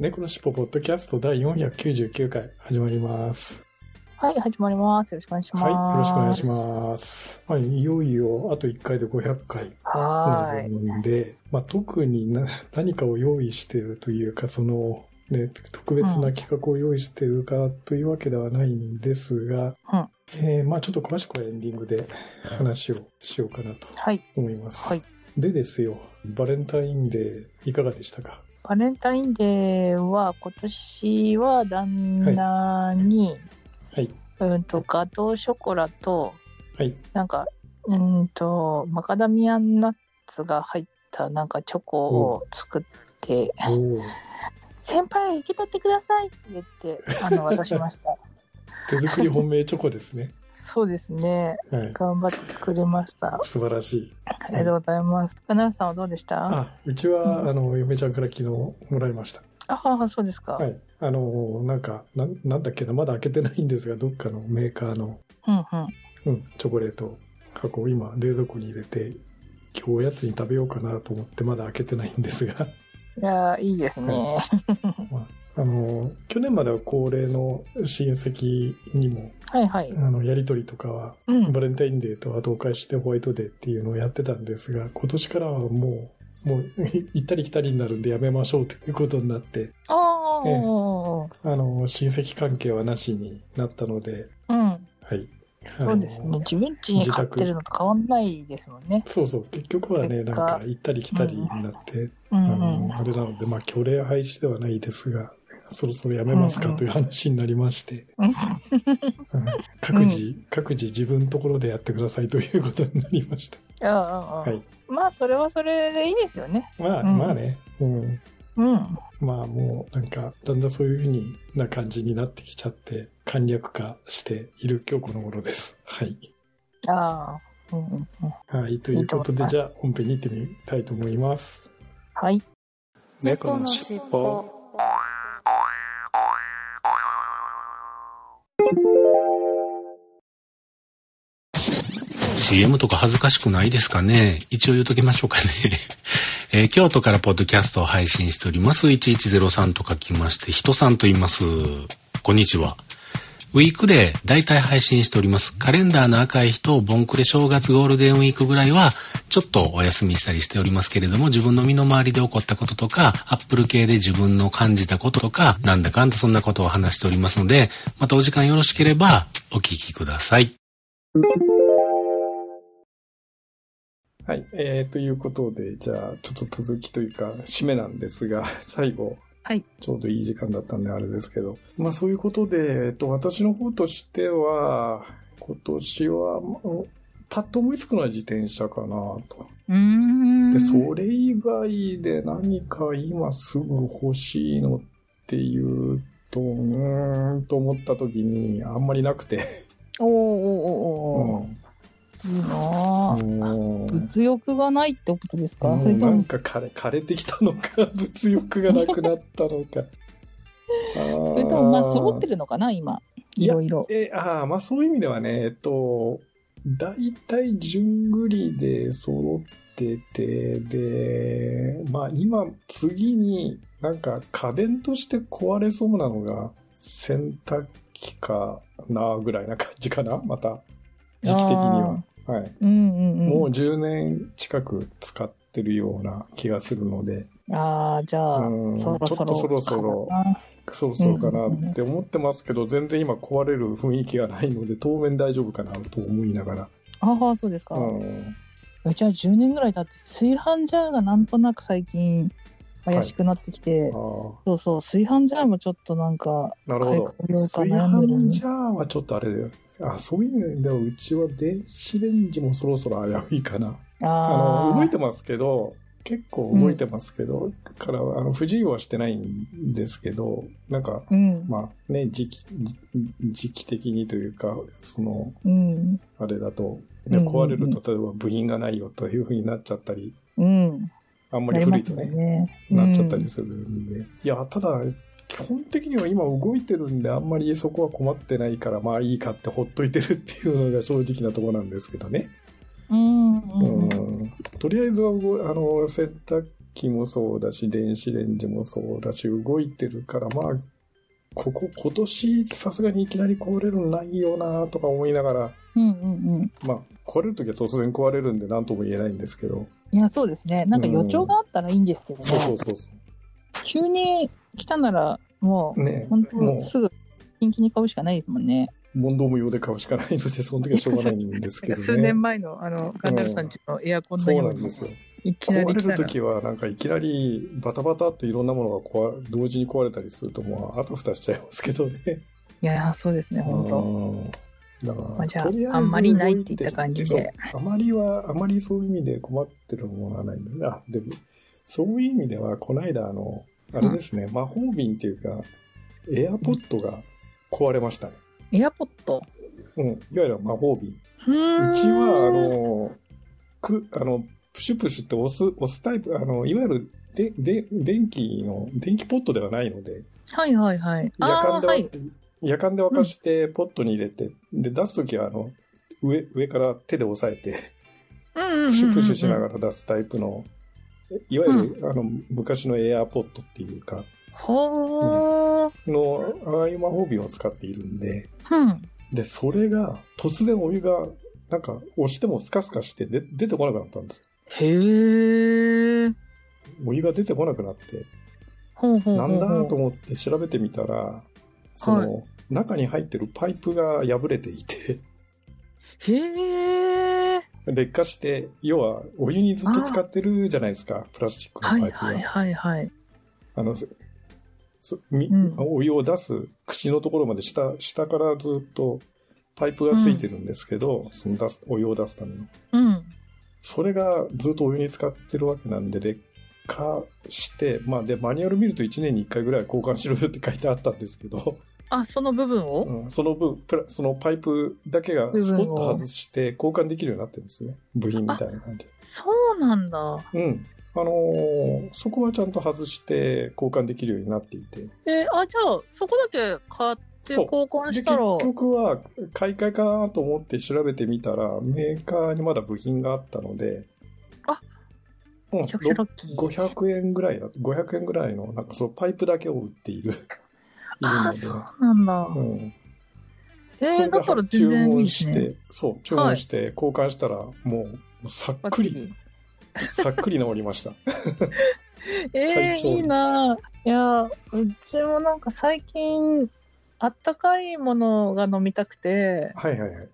猫のしっぽポッドキャスト第499回始まります。はい、始まります。よろしくお願いします。はい、よろしくお願いします。はい、いよいよあと1回で500回はーい。で、まあ、特にな何かを用意しているというか、その、ね、特別な企画を用意しているかというわけではないんですが、うんえーまあちょっと詳しくはエンディングで話をしようかなとはい。思います。はいでですよ、バレンタインデーいかがでしたか？バレンタインデーは今年は旦那に、はい。うんと、ガトーショコラと、はい。なんか、うんと、マカダミアンナッツが入ったなんかチョコを作って、先輩受け取ってくださいって言って、あの、渡しました。手作り本命チョコですね。そうですね。はい。頑張って作りました。素晴らしい。ありがとうございます。金内さんはどうでした？ああ、うちは、うんあの、嫁ちゃんから昨日もらいました。あ、そうですか。はい。あの、なんか、なんなんだっけな、まだ開けてないんですが、どっかのメーカーの、うんうん。うん、チョコレート箱を今、冷蔵庫に入れて、今日おやつに食べようかなと思って、まだ開けてないんですが、いやーいいですね。まあ、あの、去年までは恒例の親戚にも、はいはい。あの、やりとりとかは、うんバ。レンタインデーと後を返してホワイトデーっていうのをやってたんですが、今年からはもう、もう、行ったり来たりになるんでやめましょうということになって、ああ、ええあの、親戚関係はなしになったので、うん。はい。そうですね。自分家に買ってるのと変わんないですもんね。そうそう、結局はね、なんか行ったり来たりになって、うあんうんの、。あれなので、まあ、虚礼廃止ではないですが、そろそろやめますかという話になりまして、うんうん各自、各自自分のところでやってくださいということになりました。はい。まあ、それはそれでいいですよね。まあ、うんまあね、うん。うん。まあもうなんか、だんだんそういうふうにな感じになってきちゃって、簡略化している今日この頃です。はい。ああ。うんうんうん。はい。ということで、じゃあ本編に行ってみたいと思います。はい。猫のしっぽ CM とか恥ずかしくないですかね？一応言うときましょうかね。えー京都からポッドキャストを配信しております。1103と書きまして、人さんと言います。こんにちは。ウィークで大体配信しております。カレンダーの赤い日とボンクレ正月ゴールデンウィークぐらいは、ちょっとお休みしたりしておりますけれども、自分の身の回りで起こったこととか、アップル系で自分の感じたこととか、なんだかんだそんなことを話しておりますので、またお時間よろしければお聞きください。はい。えー、ということで、じゃあちょっと続きというか、締めなんですが、最後。はい。ちょうどいい時間だったんであれですけど。まあそういうことで、えっと、私の方としては、今年は、まあパッと思いつくのは自転車かなと。で、それ以外で何か今すぐ欲しいのっていうと、うーんと思った時にあんまりなくて。おーおーおーおーうん物欲がないってことですか、うん。なんそれとも、か枯れ枯れてきたのか、物欲がなくなったのか。そ それともまあ揃ってるのかな？今。いろいろ。え、ああ、まあそういう意味ではね、えっと、大体順繰りで揃ってて、で、まあ今、次になんか家電として壊れそうなのが洗濯機かなぐらいな感じかな？また、時期的には。はい。うんうんうん。もう10年近く使ってるような気がするので、ああ、じゃあ、うんそろそろ。ちょっとそろそろ。そうそうかなって思ってますけど、全然今壊れる雰囲気がないので、当面大丈夫かなと思いながら。ああ、そうですか。うんうちは10年ぐらい経って、炊飯ジャーがなんとなく最近怪しくなってきて、あそうそう、炊飯ジャーもちょっとなんか、あ、なるほど。炊飯ジャーはちょっとあれです。あ、そういうではうちは電子レンジもそろそろ危ういかな。あの、動いてますけど、結構動いてますけど、だから、あの、不自由はしてないんですけど、なんか、うん。まあね、時期、時時期的にというか、その、うん。あれだと、ねうんうんうん壊れると例えば部品がないよというふうになっちゃったり、うん。あんまあり古いとね、よね。なっちゃったりするんで。いや、ただ、基本的には今動いてるんで、あんまりそこは困ってないから、まあいいかってほっといてるっていうのが正直なところなんですけどね。うん。ううん。ん。とりあえずはあの、洗濯機もそうだし、電子レンジもそうだし、動いてるから、まあ、ここ、今年、さすがにいきなり壊れるのないよなとか思いながら、うん。うん。まあ、壊れるときは突然壊れるんで何とも言えないんですけど。いや、そうですね。なんか予兆があったらいいんですけどね。そうそうそうそ急に来たなら、もう。う、ね本も当すぐ、近々に買うしかないですもんね。う、問答無用で買うしかないので、その時はしょうがないんですけどね。数年前の、あの、ガンダルさんちのエアコンのそうようになんですよ。いきな壊れるり来たら。ときは、なんかいきなりバタバタっといろんなものが壊同時に壊れたりすると、もうあたふたしちゃいますけどね。いや、そうですね、本当。うんだから、まあじゃああんまりないっていった感じであまりは、あまりそういう意味で困ってるものはないんだね。あ、でも、そういう意味では、この間、あの、あれですね、魔法瓶っていうか、エアポットが壊れましたね。エアポット？うん、いわゆる魔法瓶。うちは、あ、の、く、あの、プシュプシュって押す、押すタイプ、あの、いわゆる、で、で、電気の、電気ポットではないので、はいはいはい。夜間でわ、あーはい。夜間で沸かして、ポットに入れて、で、出すときは、あの、上、上から手で押さえて、プシュプシュしながら出すタイプの、いわゆる、あの、昔のエアーポットっていうか、ほー。の、ああいう魔法瓶を使っているんで、うん。で、それが、突然お湯が、なんか、押してもスカスカして、で、出てこなくなったんですよ。へー。お湯が出てこなくなって、ほうほうほうほう。なんだと思って調べてみたら、その、中に入ってるパイプが破れていて、へー。劣化して、要はお湯にずっと使ってるじゃないですか、プラスチックのはいパイプが。はいはいはい。あの、すすみうんお湯を出す口のところまで下、下からずっとパイプがついてるんですけど、その出す、お湯を出すための。うん。それがずっとお湯に使ってるわけなんで、劣化して、まあで、マニュアル見ると1年に1回ぐらい交換しろよって書いてあったんですけど、あ、その部分を、うん、その分、プラそのパイプだけがスポッと外して交換できるようになってるんですね。部品みたいな感じで。そうなんだ。うん。あのーそこはちゃんと外して交換できるようになっていて。えーあ、じゃあ、そこだけ買って交換したら、局は買い替えかなと思って調べてみたら、メーカーにまだ部品があったので、あうん、めちゃくちゃラッキー。500円ぐらいだ、500円ぐらいの、なんかそのパイプだけを売っている。ああ。そうなんだ。うん。えー、だから全然いいです注文しね。て、そう、注文して交換したら、もう、もうさっくり。さっくり治りました。えー、いいな。いや、うちもなんか最近、あったかいものが飲みたくて、はいはいはい。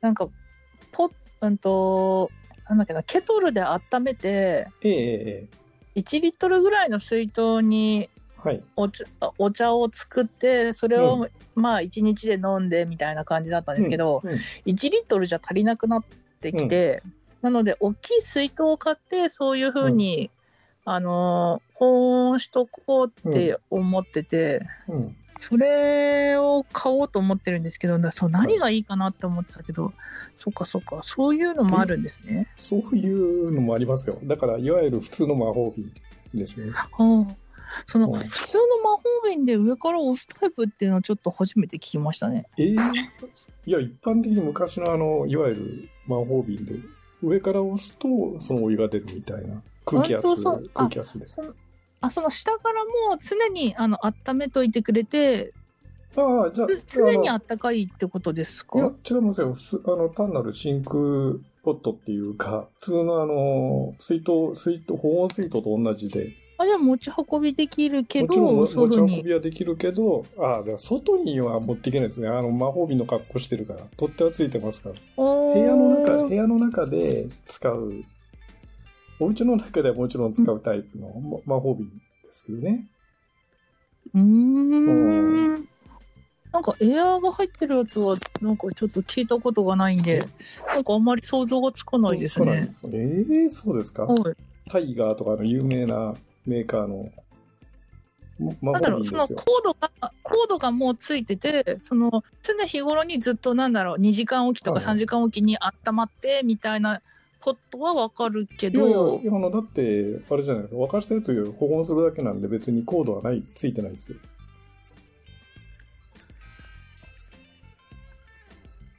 なんか、ポッ、うんと、なんだっけな、ケトルで温めて、えええええ1リットルぐらいの水筒にえはい。お茶お茶を作って、それを、うまあ1日で飲んでみたいな感じだったんですけど、うんうん1リットルじゃ足りなくなってきて、なので大きい水筒を買ってそういう風に、あのー保温しとこうって思ってて、うん。それを買おうと思ってるんですけどなそう何がいいかなって思ってたけど、そっかそっかそういうのもあるんですね。そういうのもありますよ。だから、いわゆる普通の魔法瓶ですね。うんそのうん普通の魔法瓶で上から押すタイプっていうのはちょっと初めて聞きましたね。ええいや、一般的に昔のあの、いわゆる魔法瓶で、上から押すと、そのお湯が出るみたいな。空気圧空気圧で。そのあその下からも常にあの温めといてくれてああ、じゃあ、つ常にああったかいってことですのいやか、違いますよ。普通、あの、単なる真空ポットっていうか、普通のあの、水筒、水筒、保温水筒と同じで、あじゃあ持ち運びできるけもちろん持ち運にびはできるけど、あ外には持っていけないですね。あの、魔法瓶の格好してるから。取っ手はついてますから。部部屋の中、部屋の中で使う、お家の中ではもちろん使うタイプの ま魔法瓶ですけどね。うーんなんかエアーが入ってるやつはなんかちょっと聞いたことがないんでなんかあんまり想像がつかないですね。ええそうですか？はい。タイガーとかの有名なメーカーの、まなんだろう、そのコードが、コードがもうついてて、その常日頃にずっとなんだろう、2時間おきとかはい3時間おきに温まってみたいなポットはわかるけどい、やあの、だって、あれじゃない沸かしたやつ保温するだけなんで別にコードはない、ついてないですよ。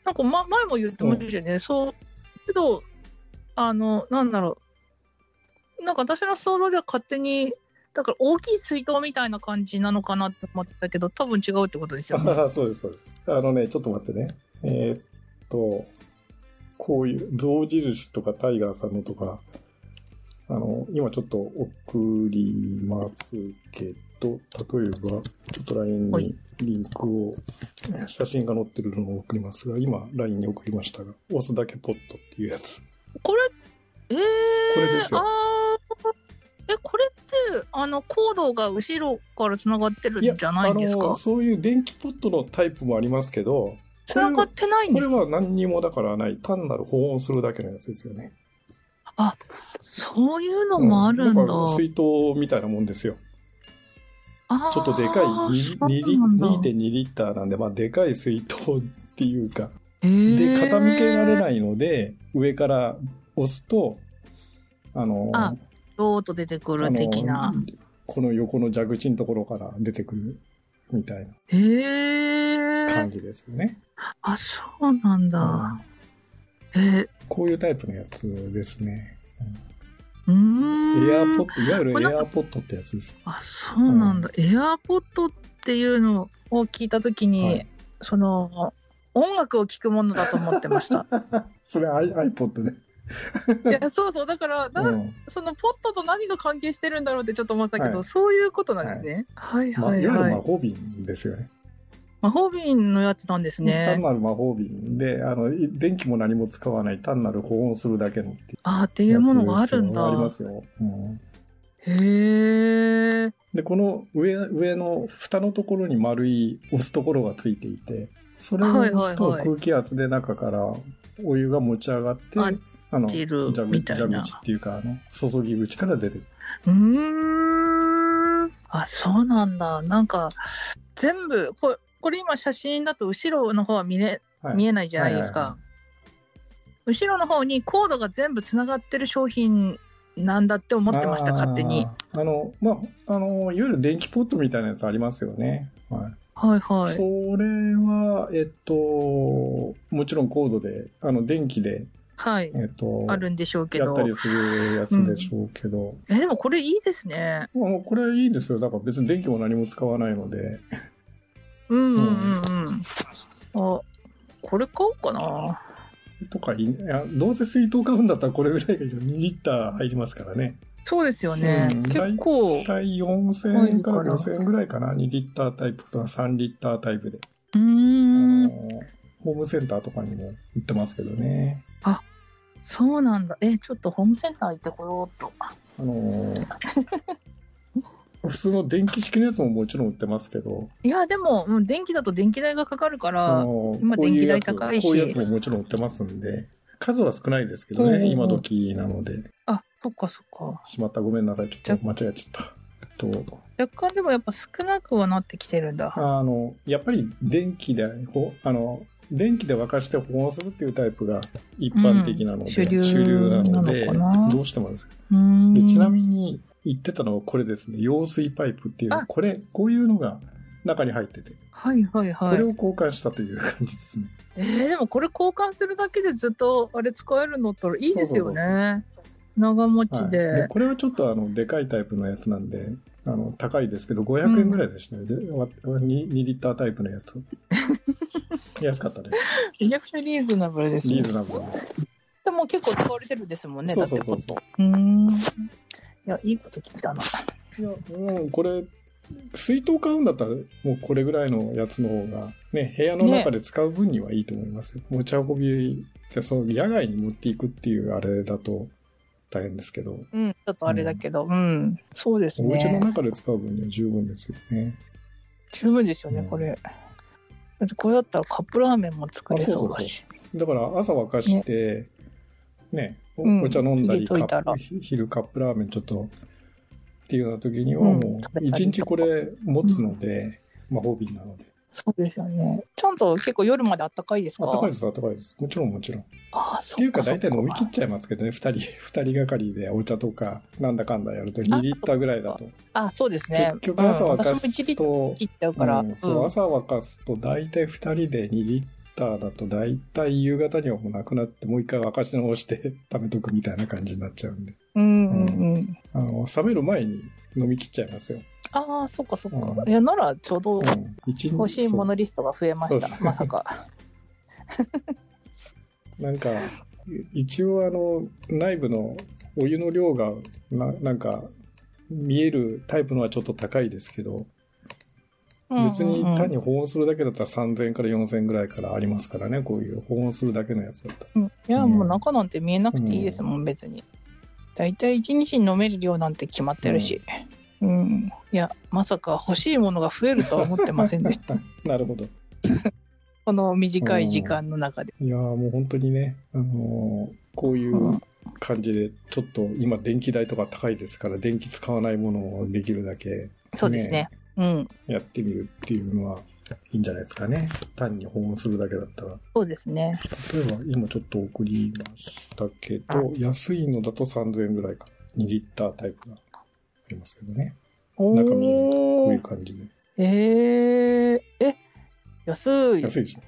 なんか、ま、前も言ってましたよね、そう、けど、あの、なんだろう、なんか私の想像では勝手に、だから大きい水筒みたいな感じなのかなって思ってたけど、多分違うってことですよね。そうです、そうです。あのね、ちょっと待ってね。えーっと、こういう、象印とかタイガーさんのとか、あの、今ちょっと送りますけど、例えば、ちょっと LINE はいにリンクを、写真が載ってるのを送りますが、今 LINE に送りましたが、押すだけポットっていうやつ。これ、えー、これですよあーえ、これって、あの、コードが後ろから繋がってるんじゃないんですか？そういう電気ポットのタイプもありますけど、繋がってないんこれですは何にもだからない、単なる保温するだけのやつですよね。そういうのもあるんだ。うから水筒みたいなもんですよ。ちょっとでかい2そうリ2.2リッターなんで、まあでかい水筒っていうか、へーで、傾けられないので、上から押すと、あの、あドーッと出てくる的あな。のこの横の蛇口のところから出てくるみたいな感。じですよね。あ、そうなんだ。えこういうタイプのやつですね。うーん。エアーポット、いわゆるエアーポットってやつです。あ、そうなんだ。エアーポットっていうのを聞いたときに、はいその、音楽を聴くものだと思ってました。それ iPod ね。いや、そうそう。だから、なうんそのポットと何が関係してるんだろうってちょっと思ってたけど、はいそういうことなんですね。はいまあ、はいいわゆるはい。魔法瓶ですよね。魔法瓶のやつなんですね単。なる魔法瓶で、あの、い電気も何も使わない、単なる保温するだけのっていうあーっていうものがあるんだ。ありますよ。うんへえ。で、この上、上の蓋のところに丸い押すところがついていて、それを押すとはいはいはい空気圧で中からお湯が持ち上がって、ああの、出る蛇みたいな蛇口っていうか、あの、注ぎ口から出てくる。うーん。あ、そうなんだ。なんか、全部、これ、これ今写真だと後ろの方は見れ、はい見えないじゃないですか。はいはいは後ろの方にコードが全部つながってる商品なんだって思ってました、勝手に。あの、まあ、あの、いわゆる電気ポットみたいなやつありますよね。はい。はいはい。それは、えっと、もちろんコードで、あの、電気で、はい。えっと、あるんでしょうけどやった。りするやつでしょうけど、え、でもこれいいですね。もうこれいいですよ。だから別に電気も何も使わないので。うんうんうんうん。あ、これ買おうかな。とかいい、どうせ水筒買うんだったらこれぐらいがいいじゃん。2リッター入りますからね。そうですよね。うん結構大、体4000円からはい5000円ぐらいかな。2リッタータイプとか3リッタータイプで。うあーん。のホームセンターとかにも売ってますけどね。そうなんだ。え、ちょっとホームセンター行ってこようと。あの 普通の電気式のやつももちろん売ってますけど、いや、でも、うん、電気だと電気代がかかるかあら、の今電気代高いしこういうやつももちろん売ってますんで、数は少ないですけどね、うん今時なので。あ、そっかそっか。しまった、ごめんなさい。ちょっと間違えちゃった。と、若干でもやっぱ少なくはなってきてるんだ。あの、やっぱり電気で、ほあの、電気で沸かして保温するっていうタイプが一般的なので、うん主流なのでどうしてもです。でちなみに言ってたのはこれですね。揚水パイプっていうあ、これ、こういうのが中に入ってて、はいはいはいこれを。交換したという感じですね。えー、でもこれ交換するだけでずっとあれ使えるのったらいいですよね。長持はいちで。でこれはちょっとあの、でかいタイプのやつなんで、あの、高いですけど、500円ぐらいでしたね。でわ 2, 2リッタータイプのやつ。安かったです。めちゃくちゃリーズナブルですねリー。ズナブルです。でも結構使われてるんですもんね。そうだってそうそうそう。うーん。いや、いいこと聞いたな。いや、うん、これ、水筒買うんだったら、もうこれぐらいのやつの方が、ね、部屋の中で使う分にはいいと思いますよ。持ち運び、でその野外に持っていくっていうあれだと大変ですけど、うん、ちょっとあれだけど、うん、そうですお家のね。中で使う分には十分ですよね。十分ですよね、うんこれ。これだったらカップラーメンも作れそうだし。だから朝沸かして、ね、おうん。お茶飲んだり入れといたら。カップひ昼カップラーメンちょっとっていうような時にはうん。もう一日これ持つので、魔法瓶なので。そうですよね。ちゃんと結構夜まであったかいですか？あったかいです、あったかいです。もちろんもちろん。っああ、そていうか大体そ飲み切っちゃいますけどね、二人、二人がかりでお茶とかなんだかんだやると2リッターぐらいだと。あそうですね。結局朝沸かうん私も1すリットルと、切っちゃうから。うんそう、うん朝沸かすと大体2人で2リッターだと大体夕方にはもうなくなってもう一回沸かし直して貯めとくみたいな感じになっちゃうんで。うんうんうん。あの、冷める前に飲み切っちゃいますよ。ああ、そっかそっか。うんいや、ならちょうど欲しいものリストが増えました。まさか。なんか、一応あの、内部のお湯の量がな、なんか、見えるタイプのはちょっと高いですけど、別に単に保温するだけだったら3000円から4000円ぐらいからありますからね、こういう保温するだけのやつだったら。うんいや、もう中なんて見えなくていいですもん、別に。だいたい1日に飲める量なんて決まってるし。うん。いや、まさか欲しいものが増えるとは思ってませんでした。なるほど。この短い時間の中で。いやーもう本当にね、あのーこういううん感じで、ちょっと今電気代とか高いですから、電気使わないものをできるだけそうですね。うん。やってみるっていうのはいいんじゃないですかね。単に保温するだけだったら。そうですね。例えば今ちょっと送りましたけど、安いのだと3000円ぐらいか。2リッタータイプがありますけどね。お中身こういうー。感じで。えー、え、安い。安いでしょ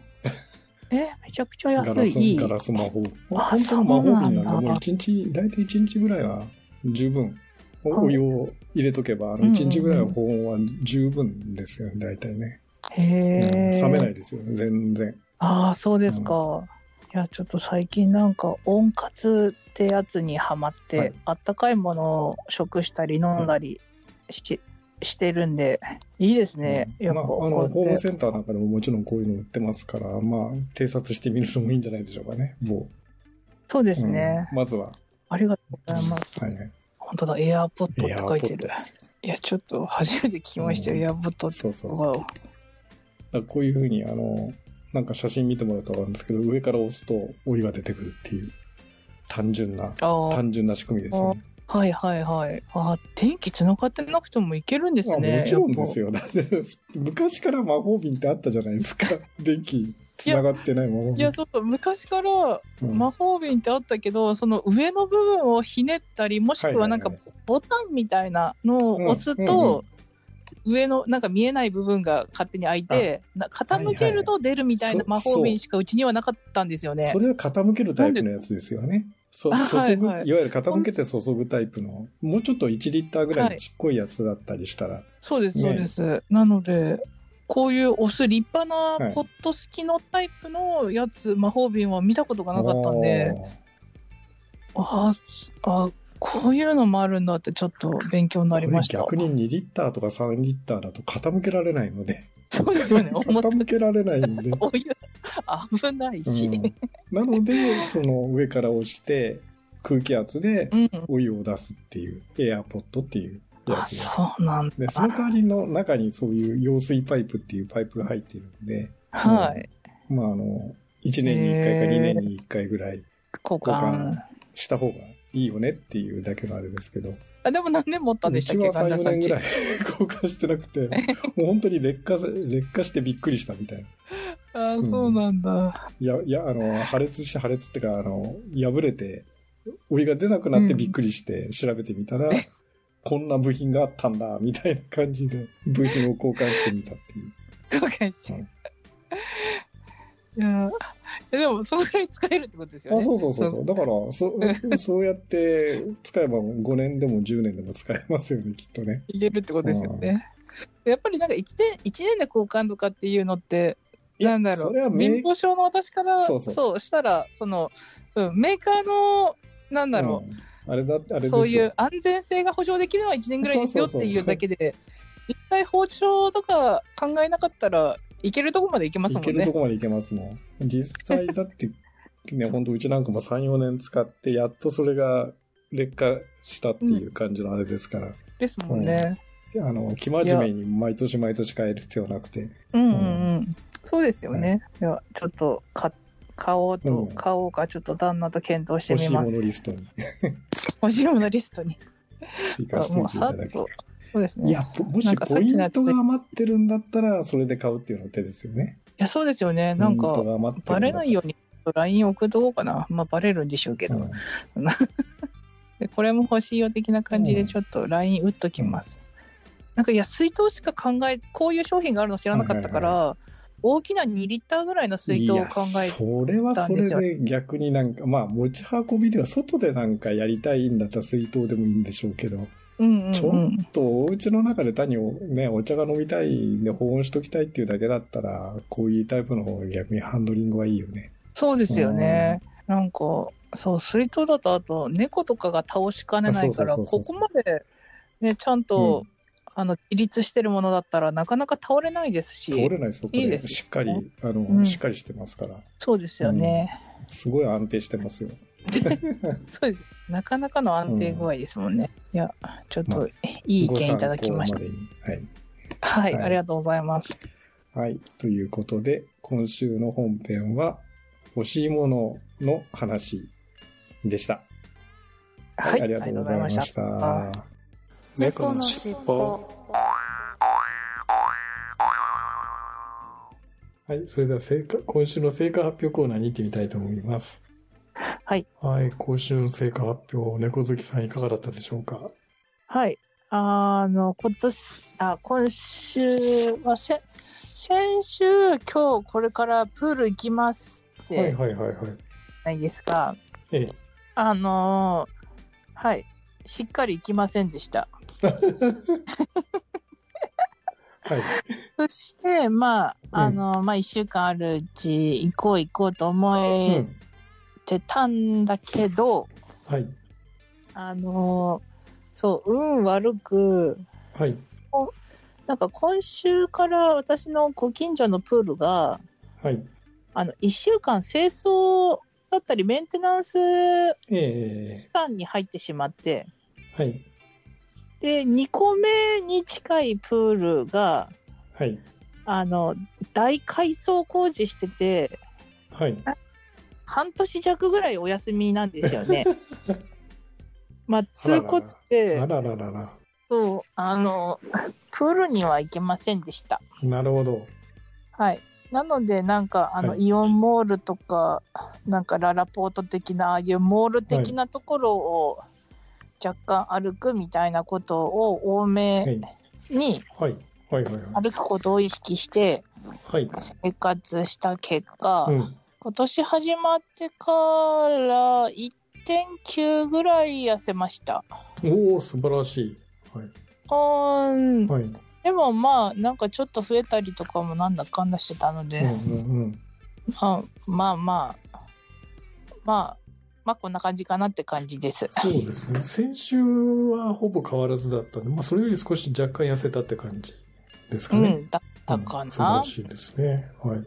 え、めちゃくちゃガラス、安い。ガラス魔法。あ本当の魔法瓶なんで、そうなんだもう1日、大体1日ぐらいは十分。お湯を入れとけば、あのうんうん1日ぐらいは保温は十分ですよね、大体ね。へうんえ。冷めないですよね、全然。ああ、そうですか。いや、ちょっと最近なんか温活ってやつにハマって、はいあったかいものを食したり飲んだりし,、してるんで、いいですね。やっぱうんまあ、あこの、ホームセンターなんかでももちろんこういうの売ってますから、まあ、偵察してみるのもいいんじゃないでしょうかね、もそうでう。すね、うんまずは。ありがとうございます。はいはい。本当だ、エアーポットって書いてるいや、ちょっと初めて聞きましたよ、うんエアーポットって。そうそうそう。こういうふうに、あの、なんか写真見てもらうとわかるんですけど、上から押すとお湯が出てくるっていう、単純な、単純な仕組みですよね。はいはいはい。ああ、電気繋がってなくてもいけるんですまあね。もちろんですよ。よ。だって、昔から魔法瓶ってあったじゃないですか。電気繋がってない魔法瓶。いや、そう昔からうん魔法瓶ってあったけど、その上の部分をひねったり、もしくはなんかボタンみたいなのを押すうんうんと、上のなんか見えない部分が勝手に開いて、な傾けると出るみたいなはいはい魔法瓶しかうちにはなかったんですよね。そ。れは傾けるタイプのやつですよね。そあ注ぐ、はいはい。いわゆる傾けて注ぐタイプの、もうちょっと1リッターぐらいのちっこいやつだったりしたら、そうです、ね。そうです。なので、こういう押す立派はないポット式のタイプのやつ、魔法瓶は見たことがなかったんで、ああ、こういうのもあるんだってちょっと勉強になりました。逆に2リッターとか3リッターだと傾けられないので、そうですよね。傾けられないんで。お湯危ないし。うんなので、その上から押して空気圧でうん。お湯を出すっていう、エアポットっていうやあ、つです。そうなんだ。で、その代わりの中にそういう揚水パイプっていうパイプが入っているんで、はい。まああの、1年に1回かへー2年に1回ぐらい交換。した方がいいよねっていうだけのあれですけど、あ、でも何年持ったんでしたっけ、うちは3、4神田さんち年ぐらい 交換してなくて、もう本当に劣化せ、劣化してびっくりしたみたいな。あ、そうなんだ。いや、いや、あの、破裂して破裂ってか、あの、破れて、お湯が出なくなってびっくりして調べてみたら、こんな部品があったんだ、みたいな感じで、部品を交換してみたっていう。交換して。うんいやえでも、そのぐらい使えるってことですよあ、ね。そうそうそう。そう。だから、そ、そうやって使えば5年でも10年でも使えますよね、きっとね。言えるってことですよね。やっぱりなんか1年、一年で交換とかっていうのって、なんだろう、それはメ貧乏症の私から、そそう。したら、その、うん、メーカーの、なんだろう、うん。あれだって、あれそういう安全性が保証できるのは1年ぐらいですよっていうだけで、実際包丁とか考えなかったらいけるとこまでいけますもんねいけると。こまでいけますもん。実際だって、ね、本当うちなんかも3、4年使って、やっとそれが劣化したっていう感じのあれですから、ですもんね。あの、生真面目に毎年毎年変える必要なくて、うんうんうん。そうですよね。いや、ちょっとか、買おううとん、買おうか、ちょっと旦那と検討して欲しいもみます。のリストに欲しいものリストに。追加していただき さっと。そうですね。いや、ぽもしポイントが余ってるんだったら、それで買うっていうのが手ですよね。いや、そうですよね。なんかバレないように LINE 送っとこうかな。まあ、バレるんでしょうけど。うん でこれも欲しいよ的な感じでちょっと LINE 打っときます。なんかいや水筒しか考えこういう商品があるの知らなかったから、大きな2リッターぐらいの水筒を考えいやそれはそれで逆になんか、まあ持ち運びでは外でなんかやりたいんだったら水筒でもいいんでしょうけど、うんうんちょっうん、とお家の中で単にお,、ね、お茶が飲みたいんで保温しときたいっていうだけだったら、こういうタイプの方が逆にハンドリングはいいよね。そうですよね。なんかそう水筒だとあと猫とかが倒しかねないからここまで、ね、ちゃんと、あの自立してるものだったらなかなか倒れないですし通れないです。いいですよしっかり、あの、うんしっかりしてますから。そうですよね、すごい安定してますよ。そうですなかなかの安定具合ですもんね、いやちょっといい意見いただきました、までにはい、はいありがとうございますはい。はい。ということで、今週の本編は、欲しいものの話でした。はい、ありがとうございました。あ猫のしっぽはい。それでは成果、今週の成果発表コーナーに行ってみたいと思います。はい。はい。今週の成果発表、猫好きさんいかがだったでしょうか？はい。あの、今年、あ、今週はせ、先週、今日これからプール行きますっはいて、はいはいはい。ないですか？ええ。あのーはい。しっかり行きませんでした。はい。そして、まあ、あのーまあ、一週間あるうち、行こう行こうと思うえん。てたんだけど、はい。あのーそう、運悪く、はい。なんか今週から私のご近所のプールが、はい。あの、1週間清掃だったりメンテナンス期ええ間に入ってしまって、はい。で、2個目に近いプールが、はい。あの、大改装工事してて、はい。半年弱ぐらいお休みなんですよね。まあ、つうことあで、らららら。そう、あの、プールには行けませんでした。なるほど。はい。なので、なんか、あの、はいイオンモールとか、なんか、ララポート的な、ああいうモール的なところを若干歩くみたいなことを多はめい。にはい。はいはいはい。歩くことを意識してはい。生活した結果、うん。今年始まってから1.9ぐらい痩せました。おお素晴らしい。はい。うーん。はい。でもまあ、なんかちょっと増えたりとかもなんだかんだしてたので、うんうんうん。まあまあまあ、まあ、まあこんな感じかなって感じです。そうですね。先週はほぼ変わらずだったんで、まあ、それより少し若干痩せたって感じですかね。うん、だったかうん素晴らな。しいですね。はい。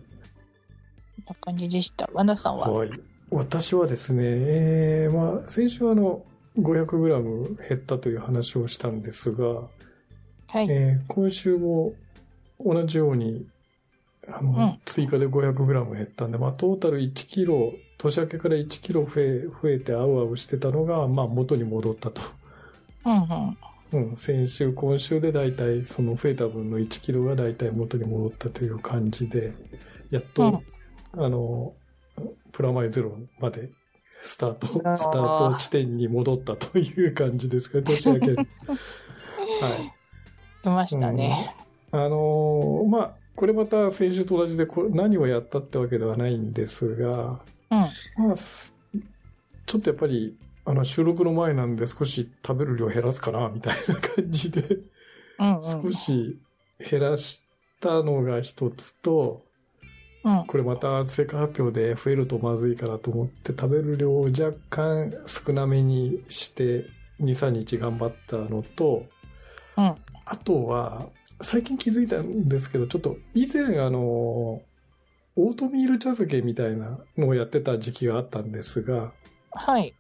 な感じでした。ワンダさんは？はい。私はですね、えー、まあ、先週はあの、500g 減ったという話をしたんですが、はい。えー今週も同じように、あの、うん追加で 500g 減ったんで、まあ、トータル1キロ、年明けから1キロ増え、増えてあうあうしてたのが、まあ、元に戻ったと。うんうん。うん、先週、今週で大体、その増えた分の1キロが大体元に戻ったという感じで、やっと、あの、プラマイゼロまで、スタート、スタあーート地点に戻ったという感じですかね、年明け。はい。来ましたね。あのーまあ、これまた先週と同じでこれ何をやったってわけではないんですが、うん。まあ、すちょっとやっぱり、あの、収録の前なんで少し食べる量減らすかな、みたいな感じで、うんうん。少し減らしたのが一つと、うん。これまた成果発表で増えるとまずいかなと思って食べる量を若干少なめにして2、3日頑張ったのと、うん。あとは、最近気づいたんですけど、ちょっと以前あの、オートミール茶漬けみたいなのをやってた時期があったんですが、はい。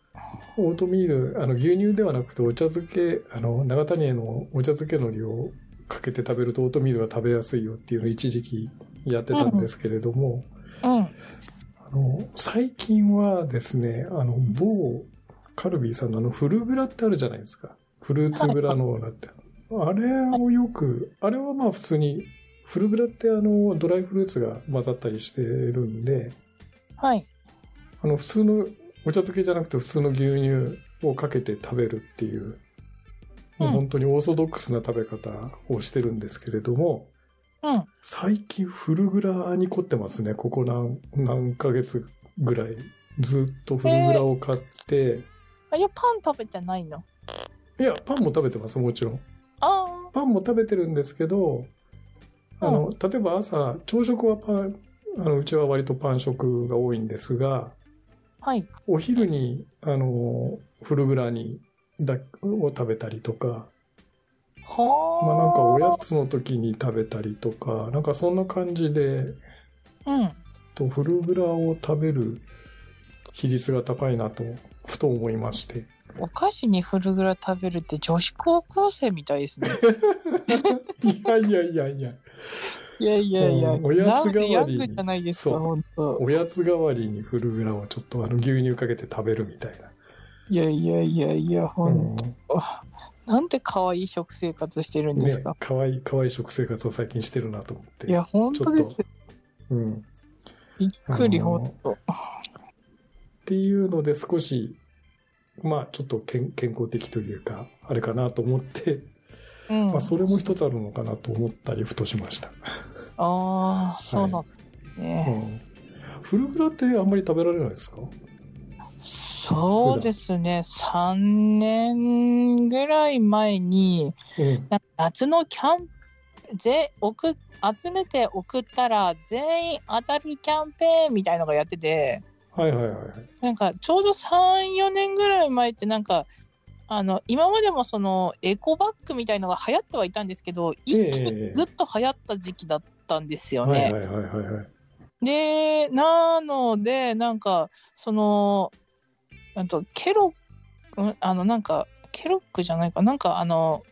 オートミール、あの牛乳ではなくてお茶漬け、あの長谷へのお茶漬け海苔をかけて食べるとオートミールが食べやすいよっていうのを一時期やってたんですけれども、うん。あの、最近はですね、あの、某カルビーさんのあの、フルグラってあるじゃないですか。フルーツグラノーラって。あれをよく、あれはまあ普通に、フルグラってあの、ドライフルーツが混ざったりしてるんで、はい。あの、普通のお茶漬けじゃなくて普通の牛乳をかけて食べるっていう、もう本当にオーソドックスな食べ方をしてるんですけれども、うん。最近フルグラに凝ってますね。ここ何、何ヶ月ぐらい。ずっとフルグラを買って、あ、いや、パン食べてないの？いや、パンも食べてます、もちろん。あパンも食べてるんですけど、あの、例えば朝、朝食はパン、あの、うちは割とパン食が多いんですが、あ。はい。お昼に、あの、フルグラに、だ、を食べたりとか、はあ。まあなんかおやつの時に食べたりとか、なんかそんな感じで、うん。とフルグラを食べる比率が高いなと、ふと思いまして。お菓子にフルグラ食べるって女子高校生みたいですね。いやいやいやいや、いやいやいや、うんおやつ代わりにじゃないですか、本当。おやつ代わりにフルグラをちょっとあの牛乳かけて食べるみたいな。いやいやいやいや、ほうん。なんて可愛い食生活してるんですねか？、かわいい、かわいい食生活を最近してるなと思って。いや、本当です。うん。びっくり、ほんと。っていうので少し、まあちょっと健健康的というか、あれかなと思って、うん。まあそれも一つあるのかなと思ったりふとしました。ああ、そうなんですうね。ん。フルグラってあんまり食べられないですか？そうですね。3年ぐらい前に、夏のキャンプ、ぜ送集めて送ったら全員当たるキャンペーンみたいのがやってて、はいはいはいはい。なんかちょうど3、4年ぐらい前ってなんか、あの、今までもそのエコバッグみたいのが流行ってはいたんですけど、一気にぐっと流行った時期だったんですよね。で、なので、なんか、その、あと、ケロあの、なんか、ケロックじゃないか、なんか、あの、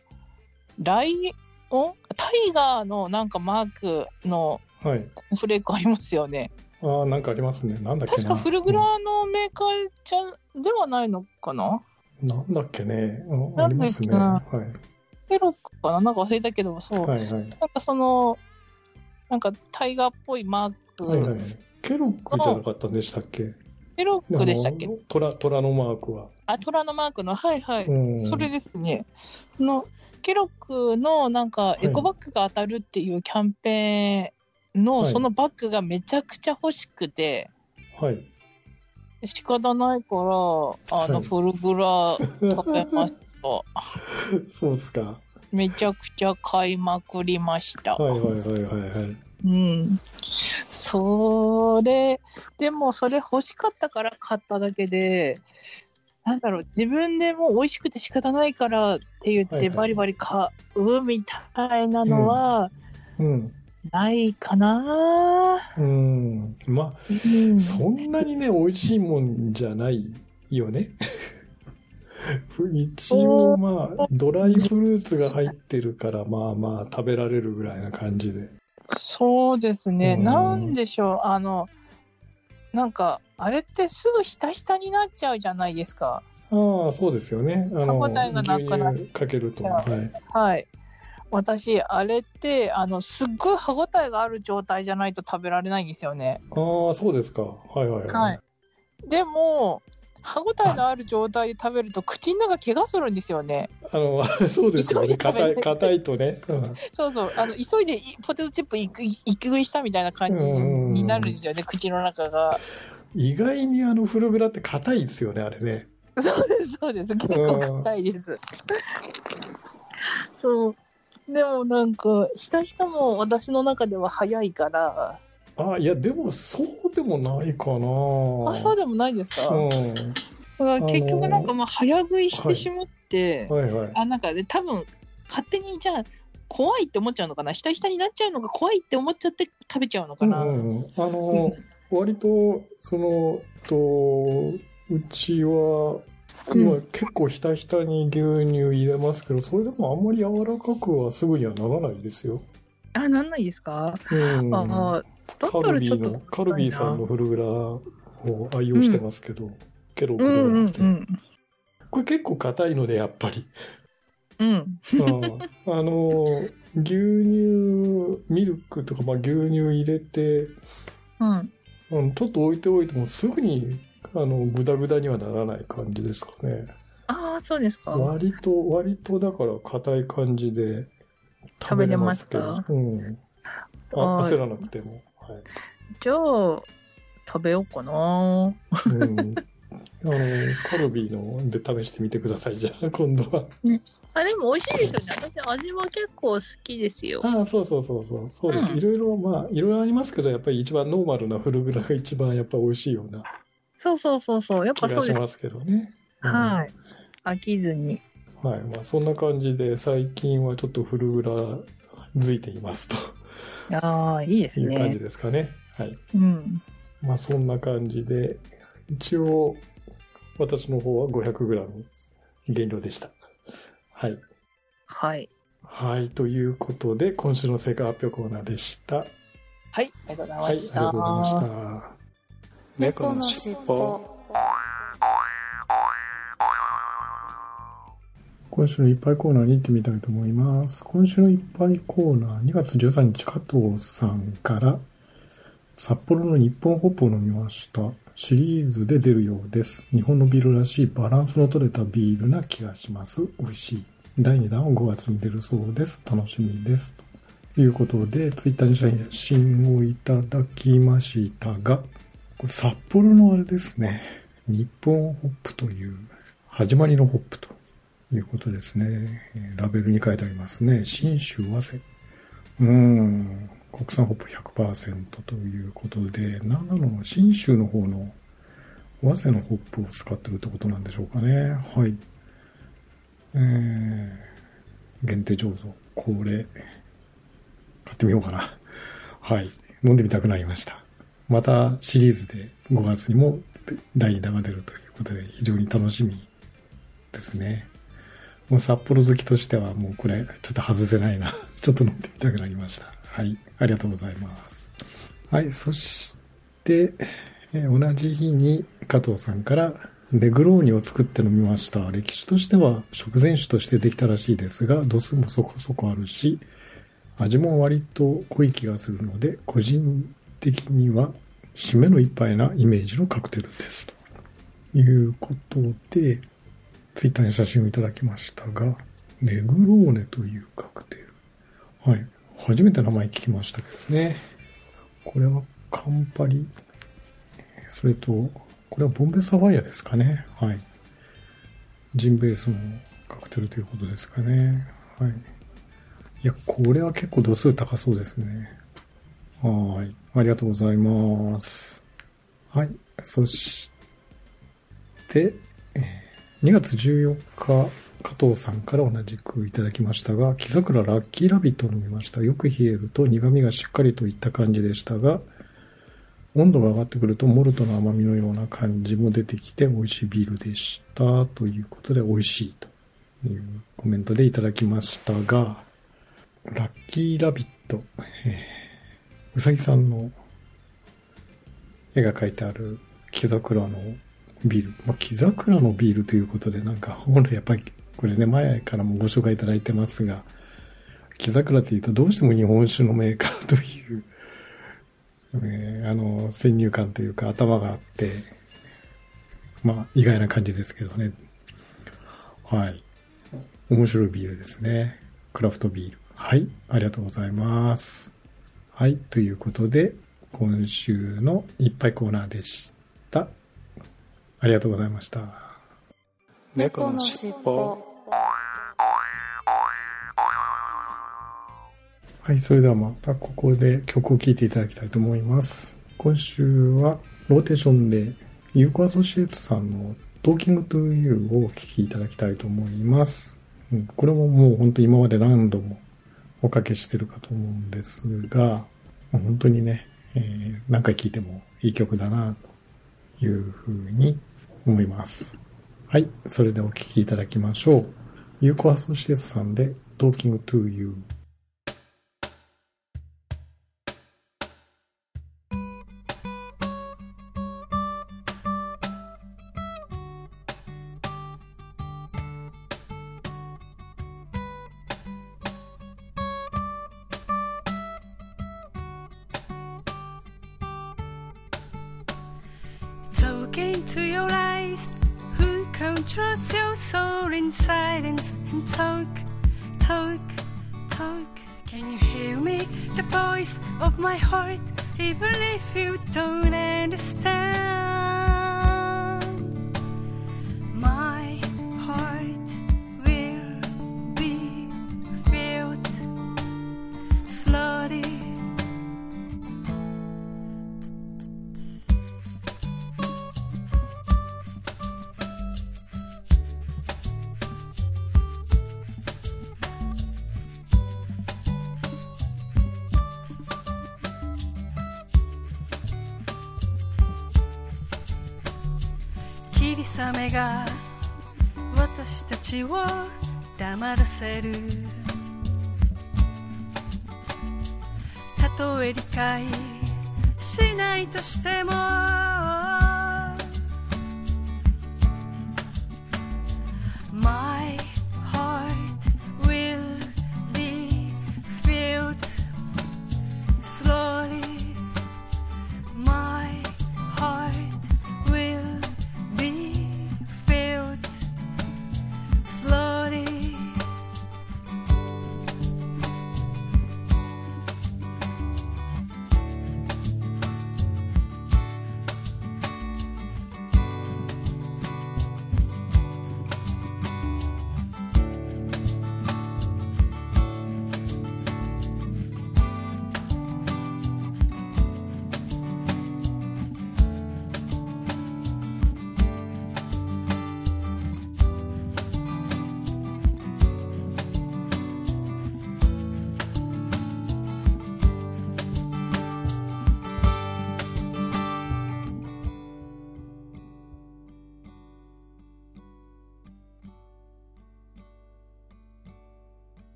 ライオン？タイガーのなんかマークのはい。コーンフレークありますよね。ああ、なんかありますね。なんだっけな。確かフルグラのメーカーじゃ、ではないのかな？うんなんだっけね。うんなんだっけなありますね。はケロックかな？なんか忘れたけど、そう。い。はいはい。なんかその、なんかタイガーっぽいマーク、はいはい。ケロックじゃなかったんでしたっけ？ケロックでしたっけ？虎、虎のマークは。あ、虎のマークの、はいはい。うん。それですね。そのケロックのなんかいエコバッグが当たるっていうキャンペーンのはいそのバッグがめちゃくちゃ欲しくて、はい。仕方ないから、あはいのフルグラ食べました。そうですか。めちゃくちゃ買いまくりました。はいはいはいはいはい。うん。それ、でもそれ欲しかったから買っただけで、なんだろう、自分でもう美味しくて仕方ないからって言ってバリバリ買うみたいなのはうん。ないかな、うん。まうんあ、そんなにね、美味しいもんじゃないよね。一応まあ、ドライフルーツが入ってるから、まあまあ、食べられるぐらいな感じで。そうですね、うんなんでしょう、あの、なんか、あれってすぐひたひたになっちゃうじゃないですか。ああ、そうですよね。あ歯応えがなくなっかけると。はい。はい。私、あれって、あの、すっごい歯ごたえがある状態じゃないと食べられないんですよね。ああ、そうですか。はいはいはい。はい。でも、歯ごたえのある状態で食べると口の中怪我するんですよね。あの、そうですよね。硬い、て硬いとね。うんそうそう。あの、急いでいポテトチップいくい息食いしたみたいな感じうんになるんですよね、口の中が。意外にあの、フルグラって硬いですよね、あれね。そうです、そうです。結構硬いです。そう。でもなんか、ひたひたも私の中では早いから、ああ、いや、でも、そうでもないかな。あ、そうでもないですか、うん。だから結局なんかまあ早食いしてしまって、はいはい。あなんかね多分勝手にじゃあ怖いって思っちゃうのかな？ひたひたになっちゃうのが怖いって思っちゃって食べちゃうのかな、うんうんうん、あの、割と、その、と、うちは、うん今結構ひたひたに牛乳入れますけど、それでもあんまり柔らかくはすぐにはならないですよ。あなんないですか、うん。あだったカルビらちょっとーの、カルビーさんのフルグラを愛用してますけど、ケロッグうんうんではなくて、うん。これ結構硬いので、やっぱり。うん。うんあの、牛乳、ミルクとか、まあ、牛乳入れて、うん。うん、ちょっと置いておいてもすぐに、あの、グダグダにはならない感じですかね。ああ、そうですか。割と、割とだから硬い感じで食べれますか？うん。あはい焦らなくても。はい。じゃあ、食べようかな。うん。あの、カルビーので試してみてください、じゃあ、今度は。あ、でも美味しいですよね。私、味は結構好きですよ。ああ、そうそうそうそう。そうです。うんいろいろ、まあ、いろいろありますけど、やっぱり一番ノーマルなフルグラが一番やっぱ美味しいようなそうそうそうそう。やっ気ぱそうです。がしますけどね。うんはい。飽きずに。はい。まあ、そんな感じで、最近はちょっとフルグラづいていますとああ、いいですいう感じね。ですかね。はい。うん。まあ、そんな感じで、一応、私の方は 500g 減量でした。はい。はい。はい。ということで、今週の成果発表コーナーでした。はい。ありがとうございはい。ありました。がとうございました。猫のしっぽ今週のいっぱいコーナーに行ってみたいと思います。今週のいっぱいコーナー、2月13日、加藤さんから、札幌の日本ホップを飲みました。シリーズで出るようです。日本のビールらしいバランスの取れたビールな気がします。美味しい。第2弾は5月に出るそうです。楽しみです。ということで、ツイッターに写真をいただきましたが、これ札幌のあれですね。日本ホップという、始まりのホップということですね。ラベルに書いてありますね。新州早生。うん。国産ホップ100%ということで、長野の新州の方の早生のホップを使ってるってことなんでしょうかね。はい。えー、限定醸造。これ、買ってみようかな。はい。飲んでみたくなりました。またシリーズで5月にも第2弾が出るということで非常に楽しみですね。もう札幌好きとしてはもうこれちょっと外せないな。ちょっと飲んでみたくなりました。はい。ありがとうございます。はい。そして、え同じ日に加藤さんからレグローニを作って飲みました。歴史としては食前酒としてできたらしいですが、度数もそこそこあるし、味も割と濃い気がするので、個人的には締めの一杯なイメージのカクテルです。ということで、ツイッターに写真をいただきましたが、ネグローネというカクテル。はい。初めて名前聞きましたけどね。これはカンパリ。それと、これはボンベサファイアですかね。はい。ジンベースのカクテルということですかね。はい。いや、これは結構度数高そうですね。はい。ありがとうございます。はい。そして、えー2月14日、加藤さんから同じくいただきましたが、木桜ラッキーラビットを飲みました。よく冷えると苦味がしっかりといった感じでしたが、温度が上がってくるとモルトの甘みのような感じも出てきて美味しいビールでした。ということで美味しいというコメントでいただきましたが、ラッキーラビット、えうさぎさんの絵が描いてある木桜のビール。まあ、木桜のビールということで、なんか、本来やっぱり、これね、前からもご紹介いただいてますが、木桜っていうとどうしても日本酒のメーカーという、えあの、先入観というか頭があって、まあ、意外な感じですけどね。はい。面白いビールですね。クラフトビール。はい。ありがとうございます。はい。ということで、今週のいっぱいコーナーでした。ありがとうございました。猫のしっぽはい。それではまたここで曲を聴いていただきたいと思います。今週はローテーションで、ユーコアソシエイツさんの Talking to You をお聴きいただきたいと思います。うんこれももう本当に今まで何度もおかけしてるかと思うんですが、まあ本当にね、えー何回聴いてもいい曲だなというふうに思います。はい。それでお聴きいただきましょう。ユーコアソシエスさんで Talking to You。雨が私たちを黙らせる」「たとえ理解しないとしても」「